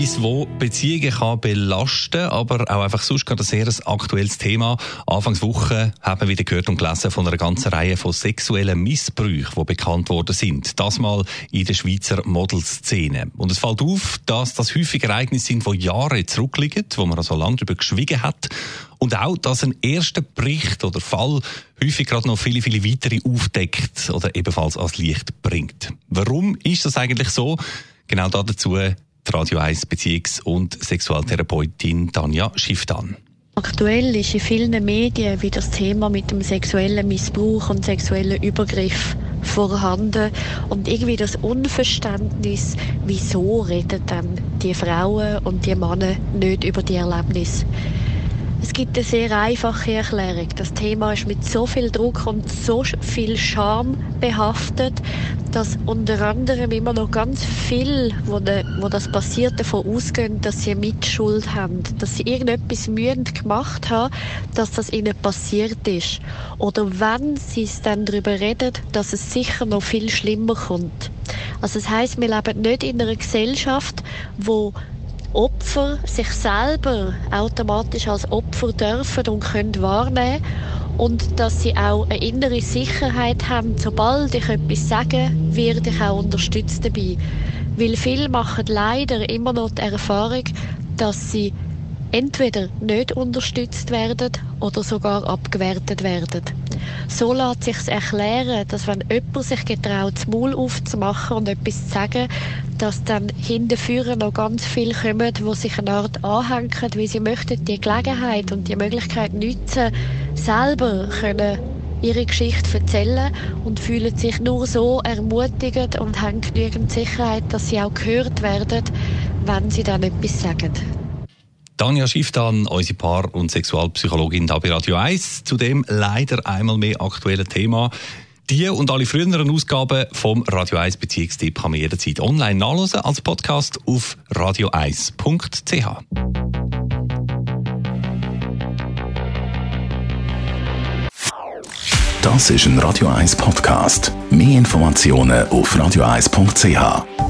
etwas, wo Beziehungen kann belasten aber auch einfach sonst gerade ein sehr aktuelles Thema. Anfangswoche haben wir wieder gehört und gelesen von einer ganzen Reihe von sexuellen Missbrüchen, die bekannt worden sind. Das mal in der Schweizer Modelszene. Und es fällt auf, dass das häufig Ereignisse sind, die Jahre zurückliegen, wo man also lange darüber geschwiegen hat. Und auch, dass ein erster Bericht oder Fall häufig gerade noch viele, viele weitere aufdeckt oder ebenfalls ans Licht bringt. Warum ist das eigentlich so? Genau dazu Radio 1 Beziehungs- und Sexualtherapeutin Tanja Schifftan. Aktuell ist in vielen Medien wieder das Thema mit dem sexuellen Missbrauch und sexuellen Übergriff vorhanden und irgendwie das Unverständnis, wieso reden dann die Frauen und die Männer nicht über die Erlebnisse. Es gibt eine sehr einfache Erklärung. Das Thema ist mit so viel Druck und so viel Scham behaftet, dass unter anderem immer noch ganz viel, wo, de, wo das passiert, davon ausgehen, dass sie Mitschuld haben, dass sie irgendetwas mühen gemacht haben, dass das ihnen passiert ist. Oder wenn sie es dann darüber reden, dass es sicher noch viel schlimmer kommt. Also das heißt, wir leben nicht in einer Gesellschaft, wo Opfer sich selber automatisch als Opfer dürfen und können wahrnehmen und dass sie auch eine innere Sicherheit haben, sobald ich etwas sage, werde ich auch unterstützt dabei. Weil viele machen leider immer noch die Erfahrung, dass sie entweder nicht unterstützt werden oder sogar abgewertet werden. So lässt sich erklären, dass wenn jemand sich getraut, das Maul aufzumachen und etwas zu sagen, dass dann hinterführen noch ganz viele kommen, die sich eine Art anhängen, weil sie möchten die Gelegenheit und die Möglichkeit nutzen, selber können ihre Geschichte erzählen und fühlen sich nur so ermutigend und haben genügend Sicherheit, dass sie auch gehört werden, wenn sie dann etwas sagen. Tanja Schifftan, unsere Paar- und Sexualpsychologin da bei Radio 1, zu dem leider einmal mehr aktuellen Thema. Die und alle früheren Ausgaben vom Radio 1 Beziehungstipp kann man jederzeit online nachlesen als Podcast auf radio1.ch. Das ist ein Radio 1 Podcast. Mehr Informationen auf radio1.ch.